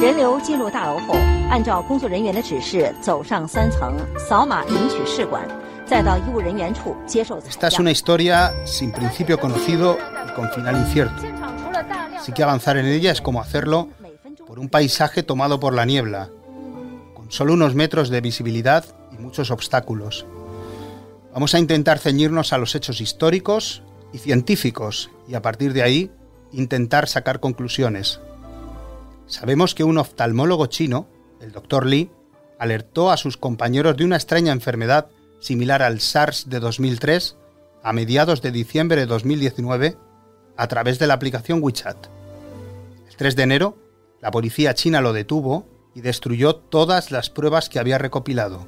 人流进入大楼后，按照工作人员的指示走上三层，扫码领取试管，再到医务人员处接受采样。 Esta es una historia sin principio conocido y con final incierto. 现场除了大量 Así que avanzar en ella es como hacerlo 每分钟 por un paisaje tomado por la niebla, con solo unos metros de visibilidad y muchos obstáculos. Vamos a intentar ceñirnos a los hechos históricos y científicos y a partir de ahí intentar sacar conclusiones. Sabemos que un oftalmólogo chino, el Dr. Li, alertó a sus compañeros de una extraña enfermedad similar al SARS de 2003 a mediados de diciembre de 2019 a través de la aplicación WeChat. El 3 de enero, la policía china lo detuvo y destruyó todas las pruebas que había recopilado.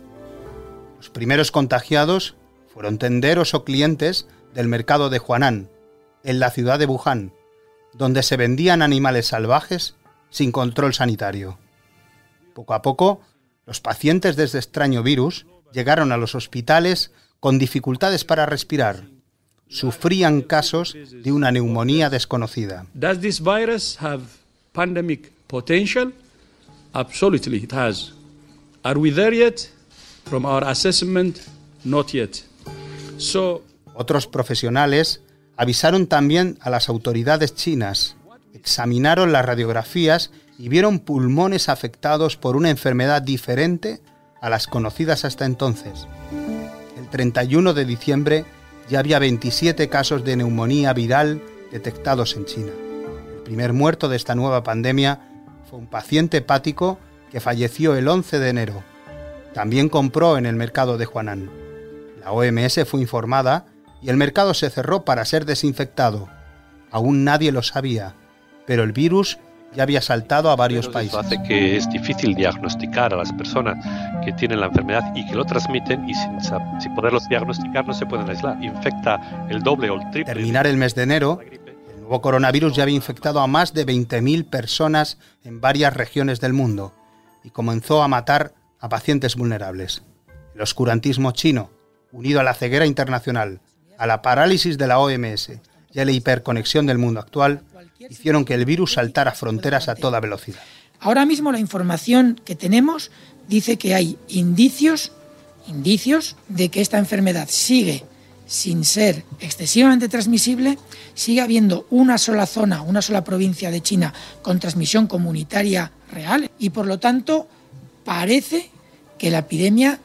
Los primeros contagiados fueron tenderos o clientes del mercado de Huanan, en la ciudad de Wuhan, donde se vendían animales salvajes sin control sanitario. Poco a poco, los pacientes de este extraño virus llegaron a los hospitales con dificultades para respirar. Sufrían casos de una neumonía desconocida. Does this virus have pandemic potential? Absolutely, it has. Are we there yet? From our assessment, not yet. So, Otros profesionales avisaron también a las autoridades chinas, examinaron las radiografías y vieron pulmones afectados por una enfermedad diferente a las conocidas hasta entonces. El 31 de diciembre ya había 27 casos de neumonía viral detectados en China. El primer muerto de esta nueva pandemia fue un paciente hepático que falleció el 11 de enero. También compró en el mercado de Huanan. La OMS fue informada y el mercado se cerró para ser desinfectado. Aún nadie lo sabía, pero el virus ya había saltado a varios Eso países. hace que es difícil diagnosticar a las personas que tienen la enfermedad y que lo transmiten y sin, sin poderlos diagnosticar no se pueden aislar. Infecta el doble o el triple. Terminar el mes de enero, el nuevo coronavirus ya había infectado a más de 20.000 personas en varias regiones del mundo y comenzó a matar a pacientes vulnerables. El oscurantismo chino, unido a la ceguera internacional, a la parálisis de la OMS y a la hiperconexión del mundo actual, hicieron que el virus saltara fronteras a toda velocidad. Ahora mismo la información que tenemos dice que hay indicios, indicios de que esta enfermedad sigue sin ser excesivamente transmisible, sigue habiendo una sola zona, una sola provincia de China con transmisión comunitaria real y por lo tanto parece que la epidemia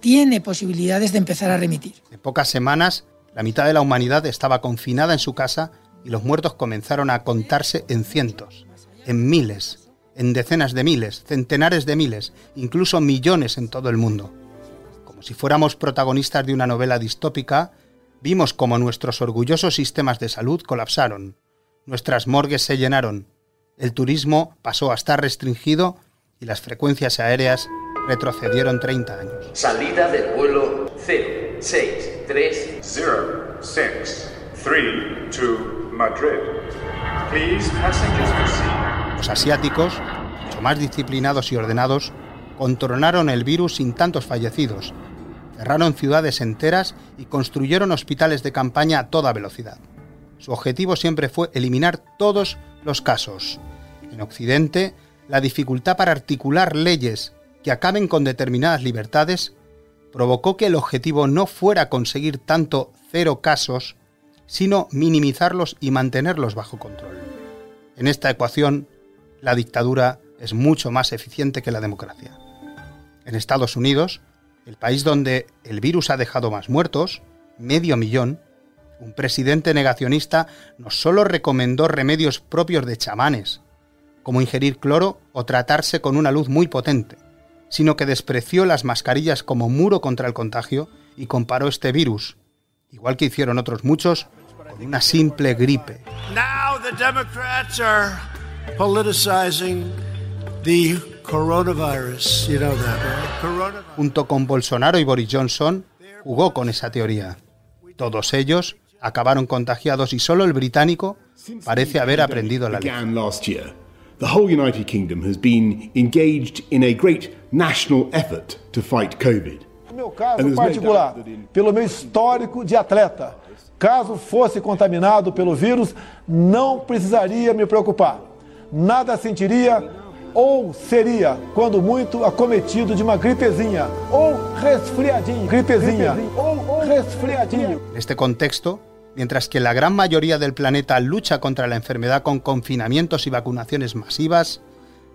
tiene posibilidades de empezar a remitir. En pocas semanas, la mitad de la humanidad estaba confinada en su casa y los muertos comenzaron a contarse en cientos, en miles, en decenas de miles, centenares de miles, incluso millones en todo el mundo. Como si fuéramos protagonistas de una novela distópica, vimos como nuestros orgullosos sistemas de salud colapsaron, nuestras morgues se llenaron, el turismo pasó a estar restringido y las frecuencias aéreas retrocedieron 30 años. Salida del vuelo 063. 0632 Madrid. Please, passengers proceed. Los asiáticos, mucho más disciplinados y ordenados, controlaron el virus sin tantos fallecidos, cerraron ciudades enteras y construyeron hospitales de campaña a toda velocidad. Su objetivo siempre fue eliminar todos los casos. En Occidente, la dificultad para articular leyes que acaben con determinadas libertades provocó que el objetivo no fuera conseguir tanto cero casos, sino minimizarlos y mantenerlos bajo control. En esta ecuación, la dictadura es mucho más eficiente que la democracia. En Estados Unidos, el país donde el virus ha dejado más muertos, medio millón, un presidente negacionista no solo recomendó remedios propios de chamanes, como ingerir cloro o tratarse con una luz muy potente, sino que despreció las mascarillas como muro contra el contagio y comparó este virus, igual que hicieron otros muchos, con una simple gripe. Now the Democrats are politicizing the coronavirus. You know that, right? Coronavirus. junto con Bolsonaro y Boris Johnson, jugó con esa teoría. Todos ellos acabaron contagiados y solo el británico parece haber aprendido la lección. began last year, the whole United Kingdom has been engaged in a great national effort to fight COVID. No meu caso particular, pelo meu histórico de atleta, caso fosse contaminado pelo vírus, não precisaria me preocupar. Nada sentiria, ou seria, quando muito, acometido de uma gripezinha ou resfriadinho, gripezinha ou resfriadinho. En este contexto, mientras que la gran mayoría del planeta lucha contra la enfermedad con confinamientos y vacunaciones masivas,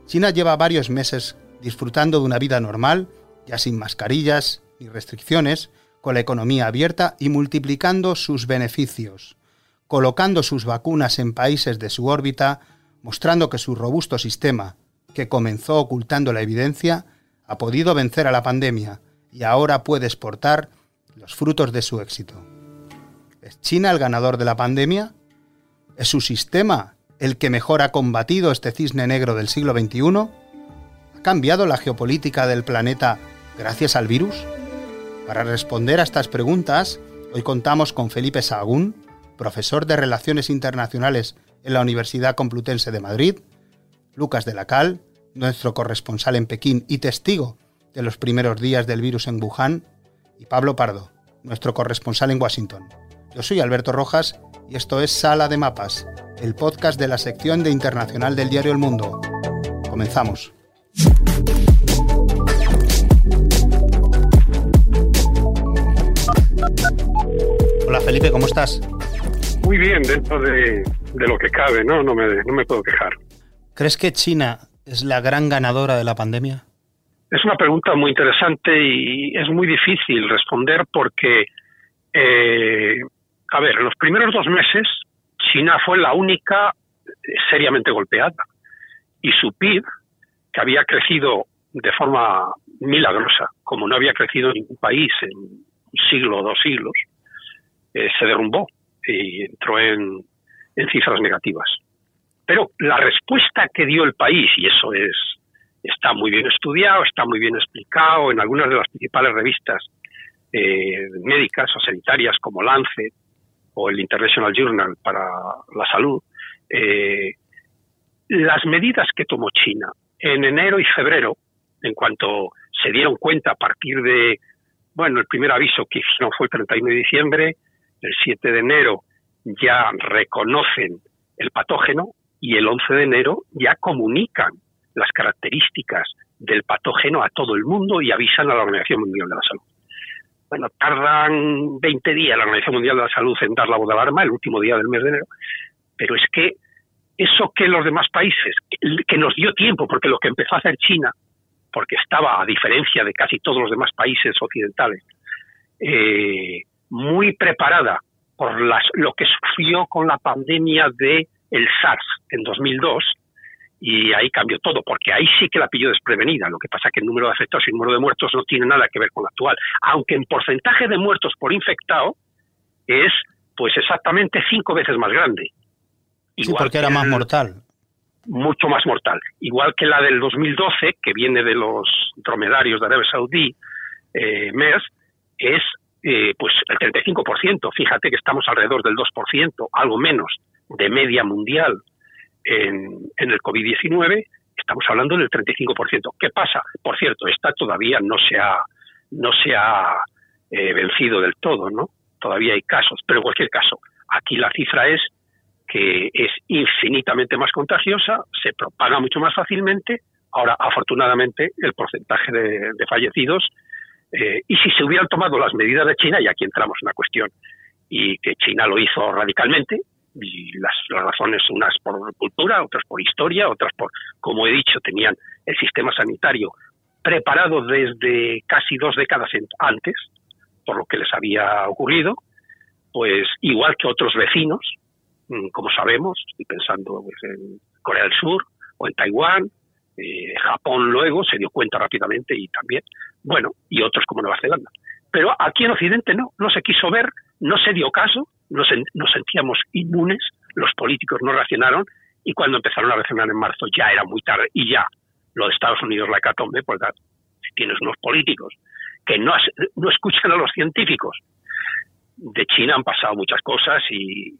China lleva varios meses disfrutando de una vida normal, ya sin mascarillas ni restricciones, con la economía abierta y multiplicando sus beneficios, colocando sus vacunas en países de su órbita, mostrando que su robusto sistema, que comenzó ocultando la evidencia, ha podido vencer a la pandemia y ahora puede exportar los frutos de su éxito. ¿Es China el ganador de la pandemia? ¿Es su sistema el que mejor ha combatido este cisne negro del siglo XXI? ¿Ha cambiado la geopolítica del planeta gracias al virus? Para responder a estas preguntas, hoy contamos con Felipe Sahagún, profesor de Relaciones Internacionales en la Universidad Complutense de Madrid, Lucas de la Cal, nuestro corresponsal en Pekín y testigo de los primeros días del virus en Wuhan, y Pablo Pardo, nuestro corresponsal en Washington. Yo soy Alberto Rojas y esto es Sala de Mapas, el podcast de la sección de Internacional del diario El Mundo. Comenzamos. Felipe, ¿cómo estás? Muy bien, dentro de, de lo que cabe, ¿no? No me, no me puedo quejar. ¿Crees que China es la gran ganadora de la pandemia? Es una pregunta muy interesante y es muy difícil responder porque, eh, a ver, en los primeros dos meses China fue la única seriamente golpeada y su PIB, que había crecido de forma milagrosa, como no había crecido ningún país en un siglo o dos siglos, eh, se derrumbó y entró en, cifras negativas. Pero la respuesta que dio el país, y eso es está muy bien estudiado, está muy bien explicado en algunas de las principales revistas eh, médicas o sanitarias como Lancet o el International Journal para la Salud, eh, las medidas que tomó China en enero y febrero, en cuanto se dieron cuenta a partir de, bueno, el primer aviso que hicieron fue el 31 de diciembre, el 7 de enero ya reconocen el patógeno y el 11 de enero ya comunican las características del patógeno a todo el mundo y avisan a la Organización Mundial de la Salud. Bueno, tardan 20 días la Organización Mundial de la Salud en dar la voz de alarma, el último día del mes de enero, pero es que eso que los demás países, que nos dio tiempo, porque lo que empezó a hacer China, porque estaba, a diferencia de casi todos los demás países occidentales, eh, muy preparada por las, lo que sufrió con la pandemia de el SARS en 2002, y ahí cambió todo, porque ahí sí que la pilló desprevenida. Lo que pasa es que el número de afectados y el número de muertos no tiene nada que ver con lo actual, aunque en porcentaje de muertos por infectado es pues exactamente cinco veces más grande. sí, porque era más mortal. Mucho más mortal. Igual que la del 2012, que viene de los dromedarios de Arabia Saudí, eh, MERS, es eh, pues el 35%. Fíjate que estamos alrededor del 2%, algo menos de media mundial en, el COVID-19, estamos hablando del 35%. ¿Qué pasa? Por cierto, esta todavía no se ha, no se ha eh, vencido del todo, ¿no? Todavía hay casos, pero en cualquier caso, aquí la cifra es que es infinitamente más contagiosa, se propaga mucho más fácilmente. Ahora, afortunadamente, el porcentaje de, fallecidos, eh, y si se hubieran tomado las medidas de China, y aquí entramos en la cuestión, y que China lo hizo radicalmente, y las, razones unas por cultura, otras por historia, otras por, como he dicho, tenían el sistema sanitario preparado desde casi dos décadas antes, por lo que les había ocurrido, pues igual que otros vecinos, mm, como sabemos, estoy pensando pues, en Corea del Sur o en Taiwán, eh, Japón luego se dio cuenta rápidamente y también, bueno, y otros como Nueva Zelanda. Pero aquí en Occidente no, no se quiso ver, no se dio caso nos, nos sentíamos inmunes, los políticos no reaccionaron y cuando empezaron a reaccionar en marzo ya era muy tarde y ya lo de Estados Unidos, la hecatombe, si tienes unos políticos que no, no escuchan a los científicos, de China han pasado muchas cosas y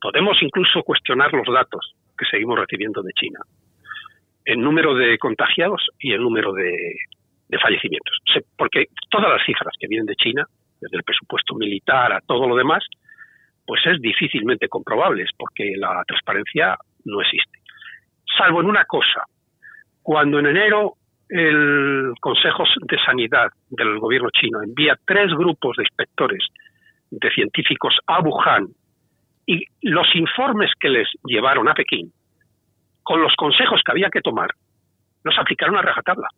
podemos incluso cuestionar los datos que seguimos recibiendo de China. El número de contagiados y el número de, de fallecimientos. Porque todas las cifras que vienen de China, desde el presupuesto militar a todo lo demás, pues es difícilmente comprobable, porque la transparencia no existe. Salvo en una cosa, Cuando en enero el Consejo de Sanidad del gobierno chino envía tres grupos de inspectores de científicos a Wuhan y los informes que les llevaron a Pekín, con los consejos que había que tomar, los aplicaron a rajatabla.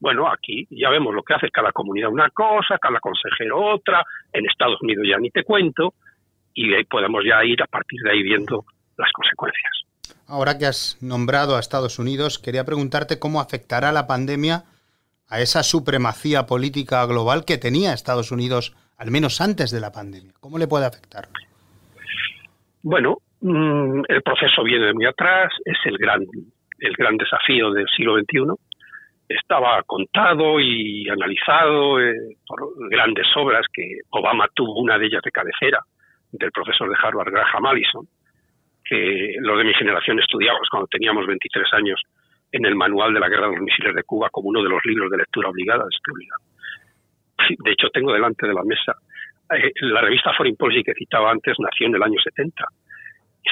Bueno, aquí ya vemos lo que hace cada comunidad una cosa, cada consejero otra, en Estados Unidos ya ni te cuento, y ahí podemos ya ir a partir de ahí viendo las consecuencias. Ahora que has nombrado a Estados Unidos, quería preguntarte cómo afectará la pandemia a esa supremacía política global que tenía Estados Unidos, al menos antes de la pandemia. ¿Cómo le puede afectar? Bueno, mm, el proceso viene de muy atrás, es el gran, el gran desafío del siglo XXI. Estaba contado y analizado eh, por grandes obras que Obama tuvo una de ellas de cabecera, del profesor de Harvard, Graham Allison, que los de mi generación estudiamos cuando teníamos 23 años en el manual de la guerra de los misiles de Cuba como uno de los libros de lectura obligada. De hecho, tengo delante de la mesa eh, la revista Foreign Policy que citaba antes nació en el año 70,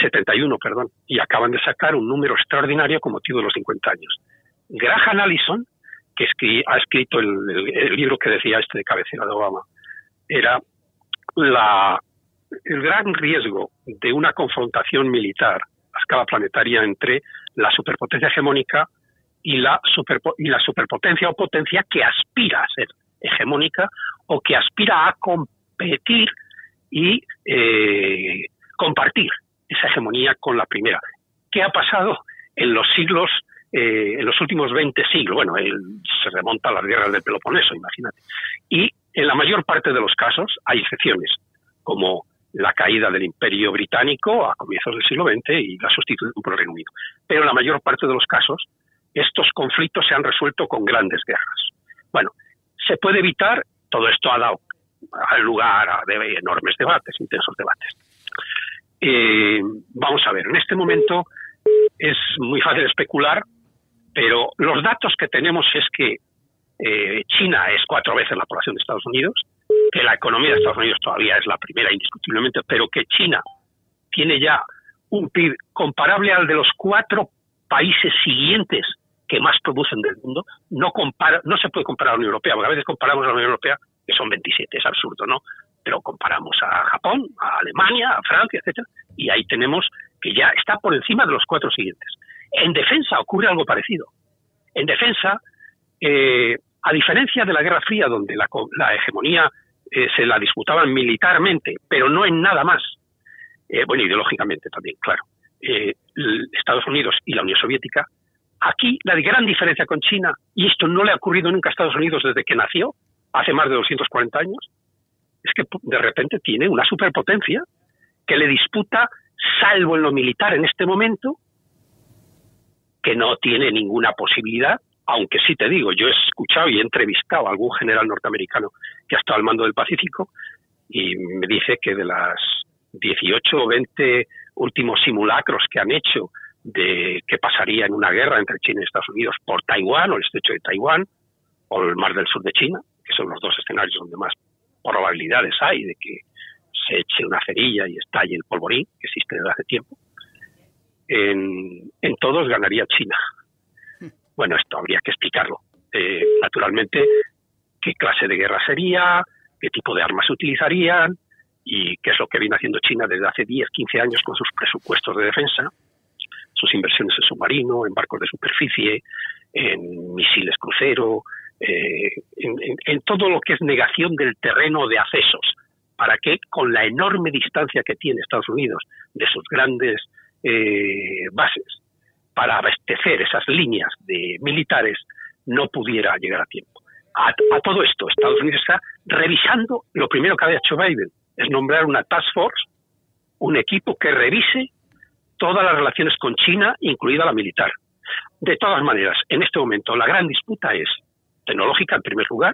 71, perdón, y acaban de sacar un número extraordinario con motivo de los 50 años. Graham Allison, que ha escrito el, libro que decía este de cabecera de Obama, era la, el gran riesgo de una confrontación militar a escala planetaria entre la superpotencia hegemónica y la, y la superpotencia o potencia que aspira a ser hegemónica o que aspira a competir y eh, compartir esa hegemonía con la primera. ¿Qué ha pasado en los siglos, eh, en los últimos 20 siglos? Bueno, se remonta a las guerras del Peloponeso, imagínate. Y en la mayor parte de los casos hay excepciones, como la caída del Imperio Británico a comienzos del siglo XX y la sustitución por el Reino Unido. Pero en la mayor parte de los casos, estos conflictos se han resuelto con grandes guerras. Bueno, se puede evitar, todo esto ha dado lugar a enormes debates, intensos debates. Eh, vamos a ver, en este momento es muy fácil especular, pero los datos que tenemos es que eh, China es cuatro veces la población de Estados Unidos, que la economía de Estados Unidos todavía es la primera indiscutiblemente, pero que China tiene ya un PIB comparable al de los cuatro países siguientes que más producen del mundo, no, compara, no se puede comparar a la Unión Europea, porque a veces comparamos a la Unión Europea, que son 27, es absurdo, ¿no? Pero comparamos a Japón, a Alemania, a Francia, etcétera, y ahí tenemos que ya está por encima de los cuatro siguientes. En defensa ocurre algo parecido. En defensa, eh, a diferencia de la Guerra Fría, donde la, hegemonía eh, se la disputaban militarmente, pero no en nada más, eh, bueno, ideológicamente también, claro, Estados Unidos y la Unión Soviética Aquí la gran diferencia con China, y esto no le ha ocurrido nunca a Estados Unidos desde que nació, hace más de 240 años, es que de repente tiene una superpotencia que le disputa, salvo en lo militar en este momento, que no tiene ninguna posibilidad, aunque sí te digo, yo he escuchado y he entrevistado a algún general norteamericano que ha estado al mando del Pacífico y me dice que de las 18 o 20 últimos simulacros que han hecho de qué pasaría en una guerra entre China y Estados Unidos por Taiwán o el estrecho de Taiwán o el mar del sur de China, que son los dos escenarios donde más probabilidades hay de que se eche una cerilla y estalle el polvorín, que existe desde hace tiempo, en, todos ganaría China. Bueno, esto habría que explicarlo. Eh, naturalmente, qué clase de guerra sería, qué tipo de armas utilizarían y qué es lo que viene haciendo China desde hace 10, 15 años con sus presupuestos de defensa sus inversiones en submarino, en barcos de superficie, en misiles crucero, eh, en, todo lo que es negación del terreno de accesos, para que con la enorme distancia que tiene Estados Unidos de sus grandes eh, bases, para abastecer esas líneas de militares, no pudiera llegar a tiempo. A, a, todo esto, Estados Unidos está revisando, lo primero que ha hecho Biden es nombrar una task force, un equipo que revise todas las relaciones con China, incluida la militar. De todas maneras, en este momento la gran disputa es tecnológica en primer lugar,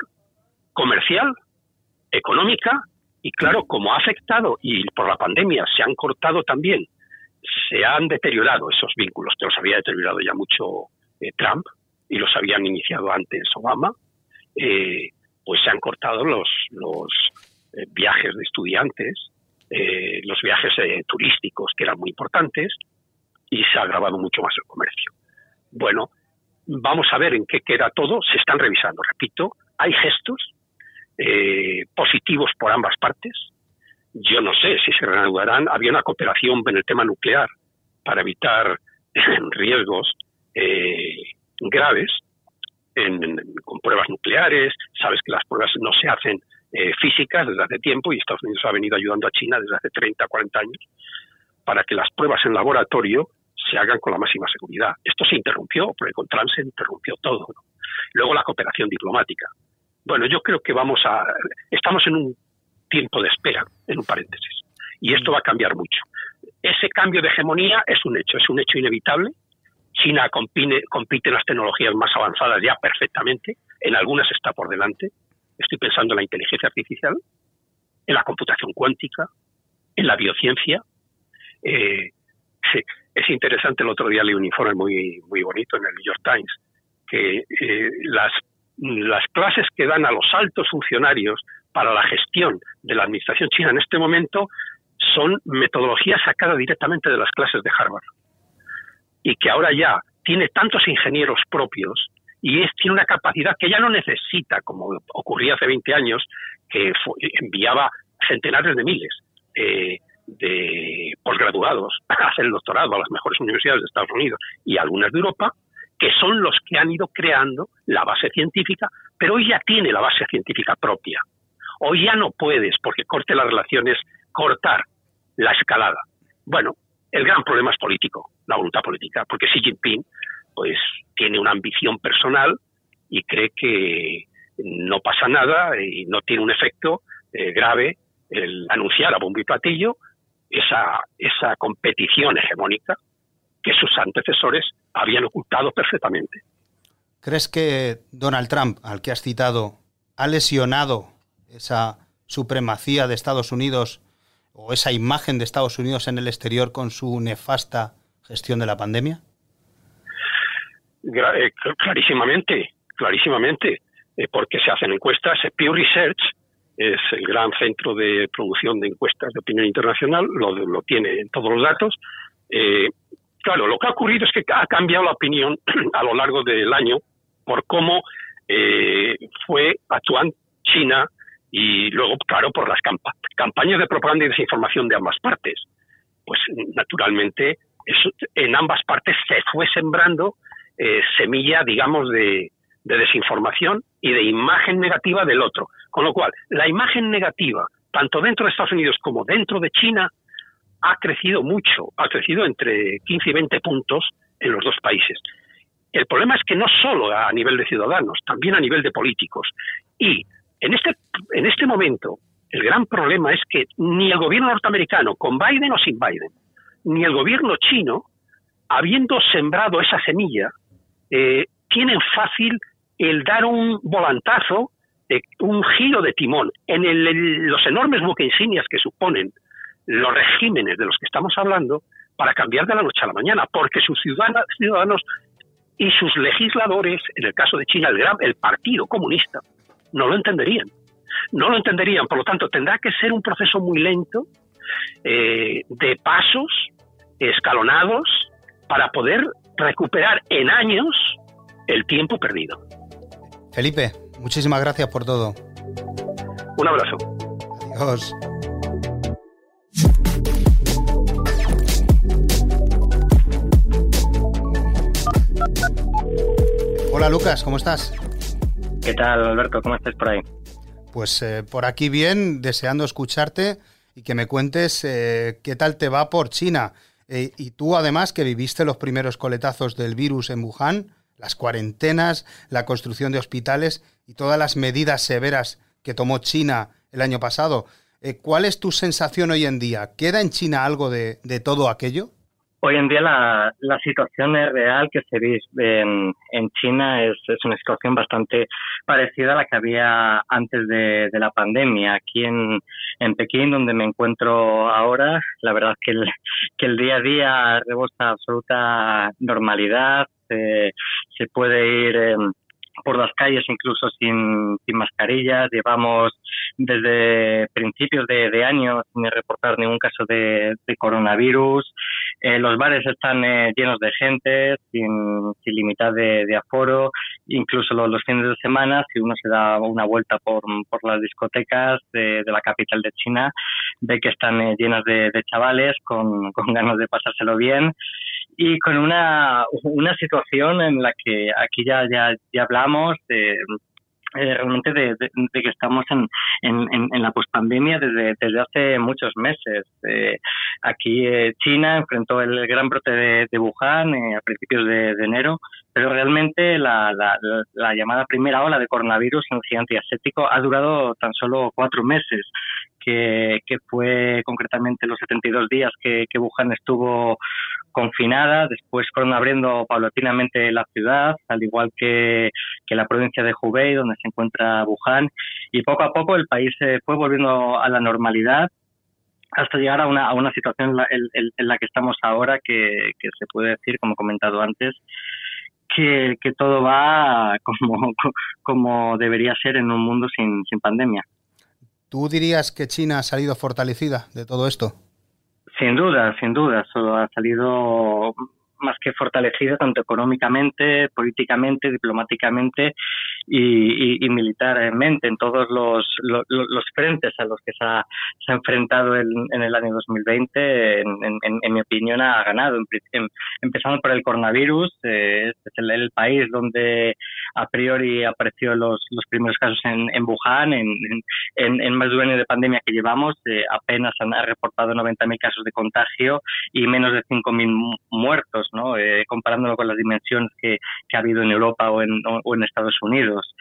comercial, económica y claro, como ha afectado y por la pandemia se han cortado también, se han deteriorado esos vínculos, que los había deteriorado ya mucho eh, Trump y los habían iniciado antes Obama, eh, pues se han cortado los, los eh, viajes de estudiantes, los viajes turísticos, que eran muy importantes, y se ha agravado mucho más el comercio. Bueno, vamos a ver en qué queda todo, se están revisando. Repito, hay gestos eh, positivos por ambas partes. Yo no sé si se reanudarán. Había una cooperación en el tema nuclear para evitar riesgos eh, graves con pruebas nucleares. Sabes que las pruebas no se hacen eh, físicas desde hace tiempo y Estados Unidos ha venido ayudando a China desde hace 30, 40 años para que las pruebas en laboratorio se hagan con la máxima seguridad. Esto se interrumpió, porque con Trump se interrumpió todo. Luego la cooperación diplomática. Bueno, yo creo que vamos a. Estamos en un tiempo de espera, en un paréntesis. Y esto va a cambiar mucho. Ese cambio de hegemonía es un hecho, es un hecho inevitable. China compite, compite en las tecnologías más avanzadas ya perfectamente, en algunas está por delante. Estoy pensando en la inteligencia artificial, en la computación cuántica, en la biociencia. Eh, es interesante, el otro día leí un informe muy, muy bonito en el New York Times, que eh, las, las clases que dan a los altos funcionarios para la gestión de la administración china en este momento son metodologías sacadas directamente de las clases de Harvard. Y que ahora ya tiene tantos ingenieros propios y es, tiene una capacidad que ya no necesita, como ocurría hace 20 años, que enviaba centenares de miles. Eh, de posgraduados a hacer el doctorado a las mejores universidades de Estados Unidos y algunas de Europa, que son los que han ido creando la base científica, pero hoy ya tiene la base científica propia. Hoy ya no puedes, porque corte las relaciones, cortar la escalada. Bueno, el gran problema es político, la voluntad política, porque Xi Jinping pues tiene una ambición personal y cree que no pasa nada y no tiene un efecto eh, grave el anunciar a bombo y platillo esa, esa competición hegemónica que sus antecesores habían ocultado perfectamente. ¿Crees que Donald Trump, al que has citado, ha lesionado esa supremacía de Estados Unidos o esa imagen de Estados Unidos en el exterior con su nefasta gestión de la pandemia? Eh, clarísimamente, clarísimamente, eh, porque se hacen encuestas, Pew Research es el gran centro de producción de encuestas de opinión internacional, lo, tiene en todos los datos. Eh, claro, lo que ha ocurrido es que ha cambiado la opinión a lo largo del año por cómo eh, fue actuando China y luego, claro, por las campañas de propaganda y desinformación de ambas partes. Pues naturalmente en ambas partes se fue sembrando eh, semilla, digamos, de, de desinformación y de imagen negativa del otro. Con lo cual, la imagen negativa, tanto dentro de Estados Unidos como dentro de China, ha crecido mucho, ha crecido entre 15 y 20 puntos en los dos países. El problema es que no solo a nivel de ciudadanos, también a nivel de políticos. Y en este, en este momento, el gran problema es que ni el gobierno norteamericano, con Biden o sin Biden, ni el gobierno chino, habiendo sembrado esa semilla, eh, tienen fácil el dar un volantazo, un giro de timón en los enormes buques insignias que suponen los regímenes de los que estamos hablando para cambiar de la noche a la mañana, porque sus ciudadanos y sus legisladores, en el caso de China, el, gran, el Partido Comunista, no lo entenderían. No lo entenderían, por lo tanto, tendrá que ser un proceso muy lento, eh, de pasos escalonados, para poder recuperar en años el tiempo perdido. Felipe, muchísimas gracias por todo. Un abrazo. Adiós. Hola Lucas, ¿cómo estás? ¿Qué tal Alberto? ¿Cómo estás por ahí? Pues eh, por aquí bien, deseando escucharte y que me cuentes eh, qué tal te va por China. Eh, y tú además que viviste los primeros coletazos del virus en Wuhan, las cuarentenas, la construcción de hospitales y todas las medidas severas que tomó China el año pasado. Eh, ¿Cuál es tu sensación hoy en día? ¿Queda en China algo de, todo aquello? Hoy en día la, situación es real que se vive en, China es, una situación bastante parecida a la que había antes de, la pandemia. Aquí en, Pekín, donde me encuentro ahora, la verdad que el, que el día a día rebosa absoluta normalidad, se, puede ir em, por las calles incluso sin, sin mascarillas. Llevamos desde principios de, de año sin reportar ningún caso de, coronavirus. Eh, los bares están eh, llenos de gente, sin, sin limitar de, aforo. Incluso los, fines de semana, si uno se da una vuelta por, por las discotecas de, la capital de China, ve que están eh, llenas de, chavales con, con ganas de pasárselo bien y con una, una situación en la que aquí ya, ya, ya hablamos de, eh, realmente de, que estamos en, en, en la pospandemia desde, desde hace muchos meses. Eh, aquí eh, China enfrentó el gran brote de, de Wuhan a principios de, enero, pero realmente la, la, la, llamada primera ola de coronavirus en el gigante asiático ha durado tan solo cuatro meses, que, que fue concretamente los 72 días que, que Wuhan estuvo confinada, después fueron abriendo paulatinamente la ciudad, al igual que, la provincia de Hubei, donde se encuentra Wuhan, y poco a poco el país se fue volviendo a la normalidad hasta llegar a una, a una situación en la, que estamos ahora, que, se puede decir, como he comentado antes, que, todo va como, como debería ser en un mundo sin, sin pandemia. ¿Tú dirías que China ha salido fortalecida de todo esto? Sin duda, sin duda, solo ha salido más que fortalecida tanto económicamente, políticamente, diplomáticamente y, militarmente en todos los, los, frentes a los que se ha, enfrentado en, el año 2020, en, mi opinión, ha ganado. empezando por el coronavirus, eh, este es el, país donde a priori apareció los, los primeros casos en, en Wuhan, en, en, más de un año de pandemia que llevamos, eh, apenas han reportado 90.000 casos de contagio y menos de 5.000 muertos. ¿No? Eh, comparándolo con las dimensiones que, ha habido en Europa o en, Estados Unidos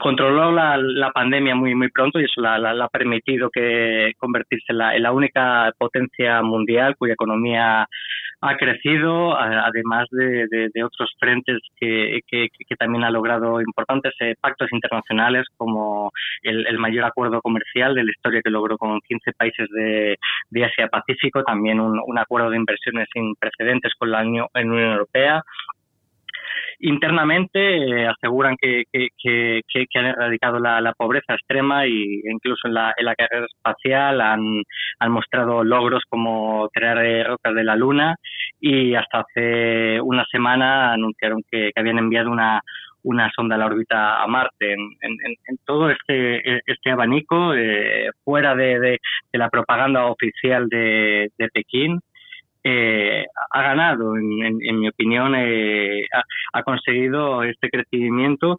controló la, pandemia muy muy pronto y eso la, ha permitido que convertirse en la, única potencia mundial cuya economía ha crecido, además de, otros frentes que, también ha logrado importantes eh, pactos internacionales, como el, el, mayor acuerdo comercial de la historia que logró con 15 países de, de Asia-Pacífico, también un, un, acuerdo de inversiones sin precedentes con la Unión Europea, internamente eh, aseguran que, han erradicado la, pobreza extrema y incluso en la, en la carrera espacial han, mostrado logros como crear eh, rocas de la Luna y hasta hace una semana anunciaron que, habían enviado una, una sonda a la órbita a Marte. En, en, todo este, este abanico, eh, fuera de, de, la propaganda oficial de Pekín, eh, ha ganado, en, mi opinión, eh, ha, conseguido este crecimiento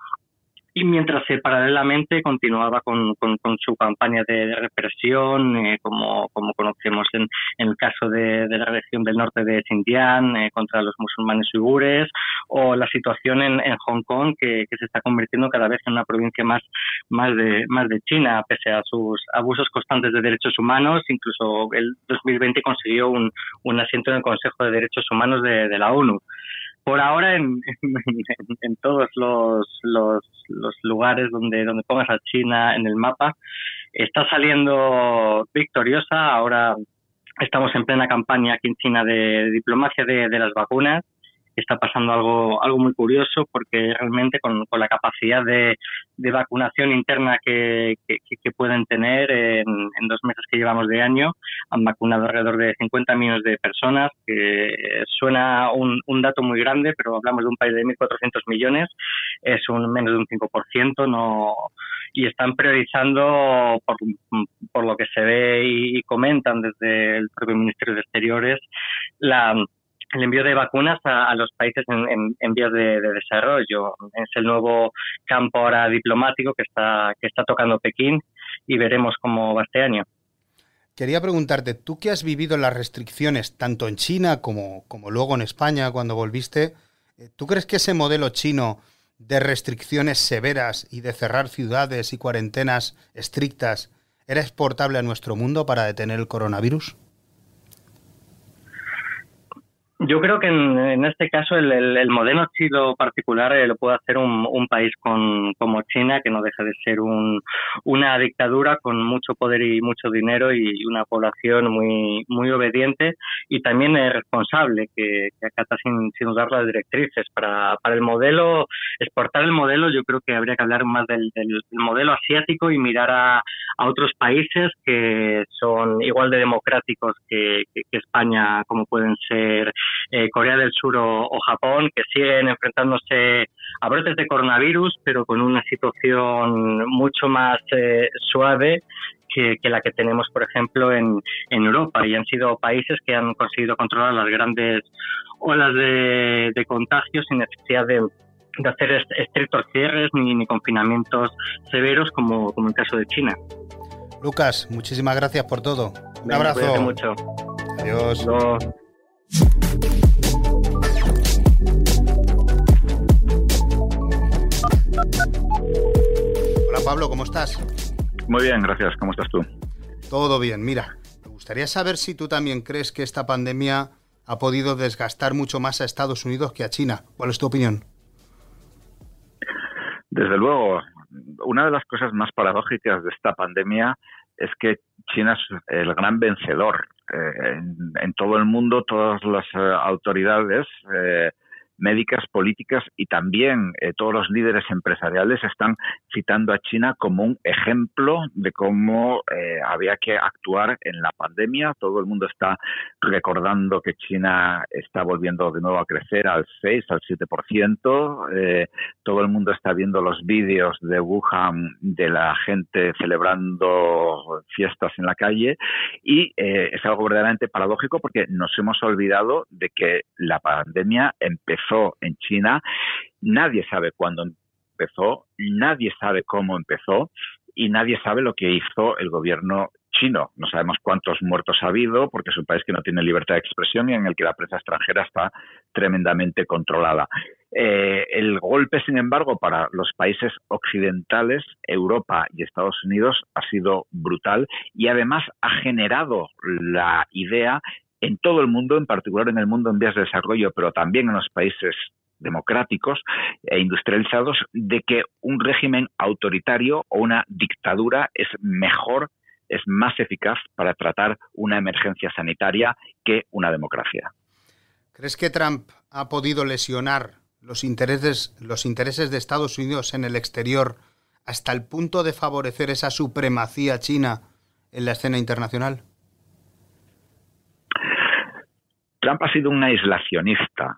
y mientras se paralelamente continuaba con, con, su campaña de, represión, eh, como, como conocemos en, en el caso de, la región del norte de Xinjiang, eh, contra los musulmanes uigures, o la situación en, en Hong Kong, que, que, se está convirtiendo cada vez en una provincia más, más, de, más de China, pese a sus abusos constantes de derechos humanos. Incluso el 2020 consiguió un, un asiento en el Consejo de Derechos Humanos de, de la ONU por ahora en, en, todos los, los, los, lugares donde, donde pongas a China en el mapa. Está saliendo victoriosa. Ahora estamos en plena campaña aquí en China de diplomacia de, de las vacunas está pasando algo, algo muy curioso porque realmente con, con la capacidad de, de, vacunación interna que, que, pueden tener en, en, dos meses que llevamos de año, han vacunado alrededor de 50 millones de personas, que suena un, un dato muy grande, pero hablamos de un país de 1.400 millones, es un menos de un 5%, no y están priorizando por, por lo que se ve y, y comentan desde el propio Ministerio de Exteriores la el envío de vacunas a, los países en, en, vías de, desarrollo. Es el nuevo campo ahora diplomático que está, que está tocando Pekín y veremos cómo va este año. Quería preguntarte, tú que has vivido las restricciones tanto en China como, como luego en España cuando volviste, eh, ¿tú crees que ese modelo chino de restricciones severas y de cerrar ciudades y cuarentenas estrictas era exportable a nuestro mundo para detener el coronavirus? Yo creo que en, este caso el, el, modelo chino particular eh, lo puede hacer un, un país con, como China, que no deja de ser un, una dictadura con mucho poder y mucho dinero y una población muy, muy obediente y también es responsable, que, acata sin, sin usar las directrices. Para, para el modelo, exportar el modelo, yo creo que habría que hablar más del, del, modelo asiático y mirar a, otros países que son igual de democráticos que España, como pueden ser eh, Corea del Sur o, Japón, que siguen enfrentándose a brotes de coronavirus, pero con una situación mucho más eh, suave que, la que tenemos, por ejemplo, en, en Europa. Y han sido países que han conseguido controlar las grandes olas de, de contagios sin necesidad de, de hacer estrictos cierres ni, ni confinamientos severos como, como el caso de China. Lucas, muchísimas gracias por todo. Un abrazo. Mucho. Adiós. Hola Pablo, ¿cómo estás? Muy bien, gracias. ¿Cómo estás tú? Todo bien. Mira, me gustaría saber si tú también crees que esta pandemia ha podido desgastar mucho más a Estados Unidos que a China. ¿Cuál es tu opinión? Desde luego, una de las cosas más paradójicas de esta pandemia es que China es el gran vencedor. Eh, en, todo el mundo, todas las eh, autoridades eh, médicas, políticas y también eh, todos los líderes empresariales están citando a China como un ejemplo de cómo eh, había que actuar en la pandemia. Todo el mundo está recordando que China está volviendo de nuevo a crecer al 6, al 7%. Eh, todo el mundo está viendo los vídeos de Wuhan de la gente celebrando fiestas en la calle y es algo verdaderamente paradójico porque nos hemos olvidado de que la pandemia empezó en China. Nadie sabe cuándo empezó, nadie sabe cómo empezó y nadie sabe lo que hizo el gobierno chino. No sabemos cuántos muertos ha habido porque es un país que no tiene libertad de expresión y en el que la prensa extranjera está tremendamente controlada. Eh, el golpe, sin embargo, para los países occidentales, Europa y Estados Unidos, ha sido brutal y además ha generado la idea en todo el mundo, en particular en el mundo en vías de desarrollo, pero también en los países democráticos e industrializados, de que un régimen autoritario o una dictadura es mejor, es más eficaz para tratar una emergencia sanitaria que una democracia. ¿Crees que Trump ha podido lesionar los intereses, los intereses de Estados Unidos en el exterior hasta el punto de favorecer esa supremacía china en la escena internacional? Trump ha sido un aislacionista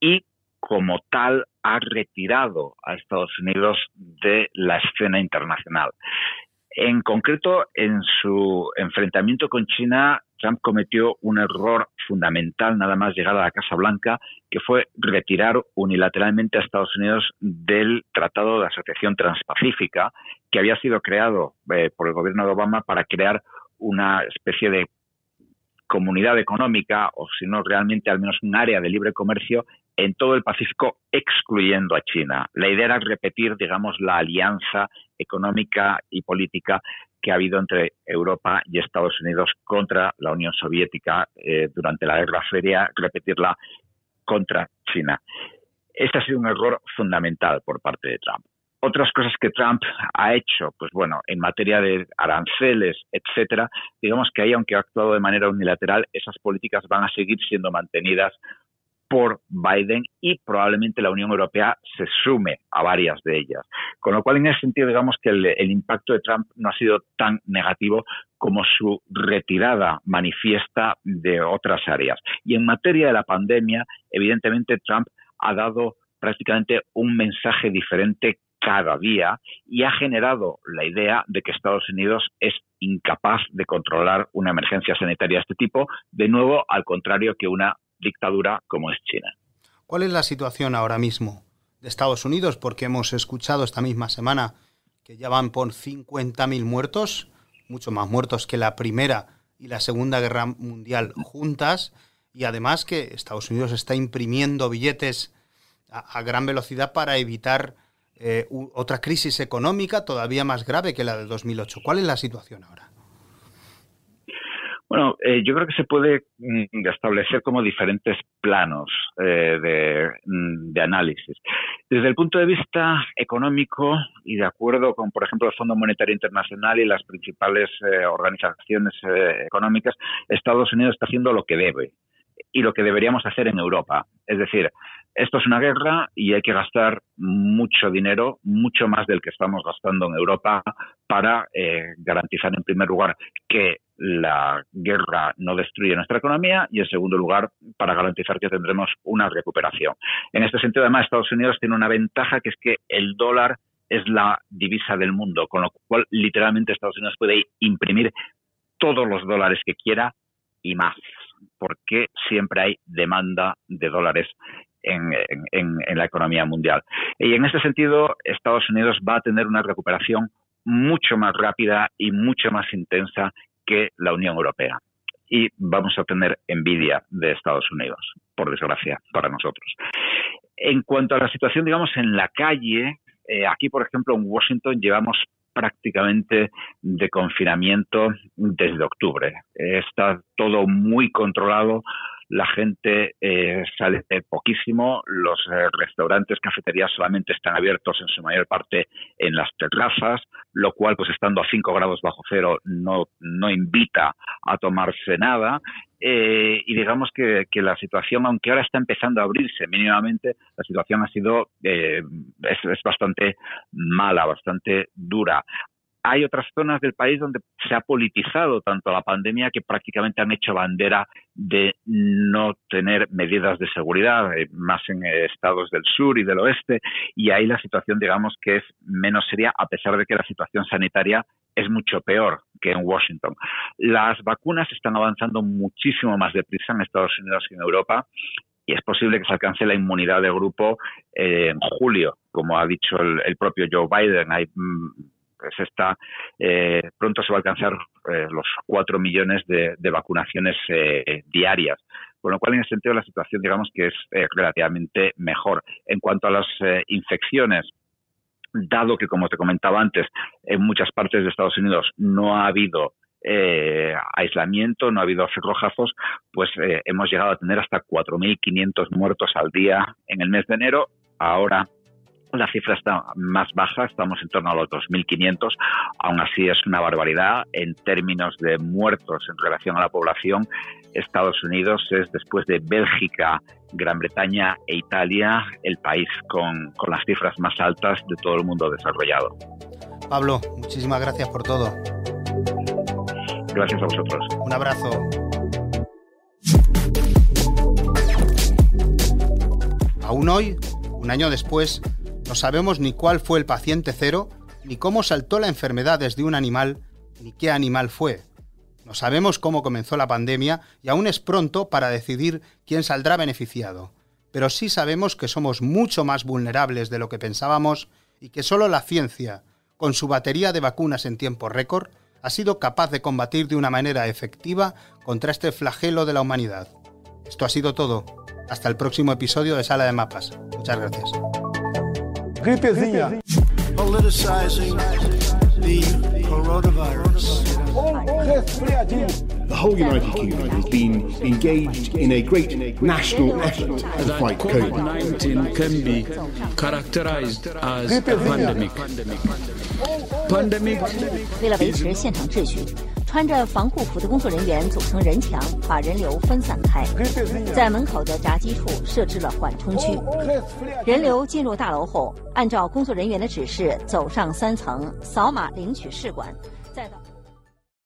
y como tal ha retirado a Estados Unidos de la escena internacional. En concreto, en su enfrentamiento con China, Trump cometió un error fundamental nada más llegar a la Casa Blanca, que fue retirar unilateralmente a Estados Unidos del Tratado de Asociación Transpacífica, que había sido creado eh, por el gobierno de Obama para crear una especie de comunidad económica o si no realmente al menos un área de libre comercio en todo el Pacífico excluyendo a China. La idea era repetir, digamos, la alianza económica y política que ha habido entre Europa y Estados Unidos contra la Unión Soviética eh, durante la Guerra Fría, repetirla contra China. Este ha sido un error fundamental por parte de Trump. Otras cosas que Trump ha hecho, pues bueno, en materia de aranceles, etcétera, digamos que ahí, aunque ha actuado de manera unilateral, esas políticas van a seguir siendo mantenidas por Biden y probablemente la Unión Europea se sume a varias de ellas. Con lo cual, en ese sentido, digamos que el, impacto de Trump no ha sido tan negativo como su retirada manifiesta de otras áreas. Y en materia de la pandemia, evidentemente Trump ha dado prácticamente un mensaje diferente cada día y ha generado la idea de que Estados Unidos es incapaz de controlar una emergencia sanitaria de este tipo, de nuevo al contrario que una dictadura como es China. ¿Cuál es la situación ahora mismo de Estados Unidos? Porque hemos escuchado esta misma semana que ya van por 50.000 muertos, mucho más muertos que la Primera y la Segunda Guerra Mundial juntas, y además que Estados Unidos está imprimiendo billetes a, a gran velocidad para evitar eh, otra crisis económica todavía más grave que la del 2008. ¿Cuál es la situación ahora? Bueno, eh, yo creo que se puede mm, establecer como diferentes planos eh, mm, de, análisis. Desde el punto de vista económico y de acuerdo con, por ejemplo, el Fondo Monetario Internacional y las principales eh, organizaciones económicas, Estados Unidos está haciendo lo que debe y lo que deberíamos hacer en Europa. Es decir, esto es una guerra y hay que gastar mucho dinero, mucho más del que estamos gastando en Europa, para eh, garantizar, en primer lugar, que la guerra no destruye nuestra economía y, en segundo lugar, para garantizar que tendremos una recuperación. En este sentido, además, Estados Unidos tiene una ventaja que es que el dólar es la divisa del mundo, con lo cual literalmente Estados Unidos puede imprimir todos los dólares que quiera y más, porque siempre hay demanda de dólares en, la economía mundial. Y en este sentido, Estados Unidos va a tener una recuperación mucho más rápida y mucho más intensa que la Unión Europea. Y vamos a tener envidia de Estados Unidos, por desgracia, para nosotros. En cuanto a la situación, digamos, en la calle, eh, aquí, por ejemplo, en Washington llevamos prácticamente de confinamiento desde octubre. Está todo muy controlado la gente eh, sale poquísimo, los eh, restaurantes, cafeterías solamente están abiertos en su mayor parte en las terrazas, lo cual, pues estando a 5 grados bajo cero, no, no invita a tomarse nada. Eh, y digamos que, que, la situación, aunque ahora está empezando a abrirse mínimamente, la situación ha sido es, es bastante mala, bastante dura hay otras zonas del país donde se ha politizado tanto la pandemia que prácticamente han hecho bandera de no tener medidas de seguridad, eh, más en estados del sur y del oeste, y ahí la situación, digamos, que es menos seria, a pesar de que la situación sanitaria es mucho peor que en Washington. Las vacunas están avanzando muchísimo más deprisa en Estados Unidos que en Europa y es posible que se alcance la inmunidad de grupo eh, en julio, como ha dicho el, propio Joe Biden. Hay pues está, eh, pronto se va a alcanzar eh, los cuatro millones de, vacunaciones eh, diarias. Con lo cual, en ese sentido, la situación, digamos que es relativamente mejor. En cuanto a las infecciones, dado que, como te comentaba antes, en muchas partes de Estados Unidos no ha habido aislamiento, no ha habido cerrojazos, pues hemos llegado a tener hasta 4.500 muertos al día en el mes de enero. Ahora la cifra está más baja, estamos en torno a los 2.500, aún así es una barbaridad en términos de muertos en relación a la población. Estados Unidos es, después de Bélgica, Gran Bretaña e Italia, el país con, con las cifras más altas de todo el mundo desarrollado. Pablo, muchísimas gracias por todo. Gracias a vosotros. Un abrazo. Aún hoy, un año después, no sabemos ni cuál fue el paciente cero, ni cómo saltó la enfermedad desde un animal, ni qué animal fue. No sabemos cómo comenzó la pandemia y aún es pronto para decidir quién saldrá beneficiado. Pero sí sabemos que somos mucho más vulnerables de lo que pensábamos y que solo la ciencia, con su batería de vacunas en tiempo récord, ha sido capaz de combatir de una manera efectiva contra este flagelo de la humanidad. Esto ha sido todo. Hasta el próximo episodio de Sala de Mapas. Muchas gracias. Gripezinha. Politicizing the coronavirus. The whole United Kingdom has been engaged in a great national effort to fight COVID. COVID-19 can be characterized as a pandemic. Pandemic. 为了维持现场秩序。穿着防护服的工作人员组成人墙，把人流分散开，在门口的闸机处设置了缓冲区。人流进入大楼后，按照工作人员的指示走上三层，扫码领取试管，再到。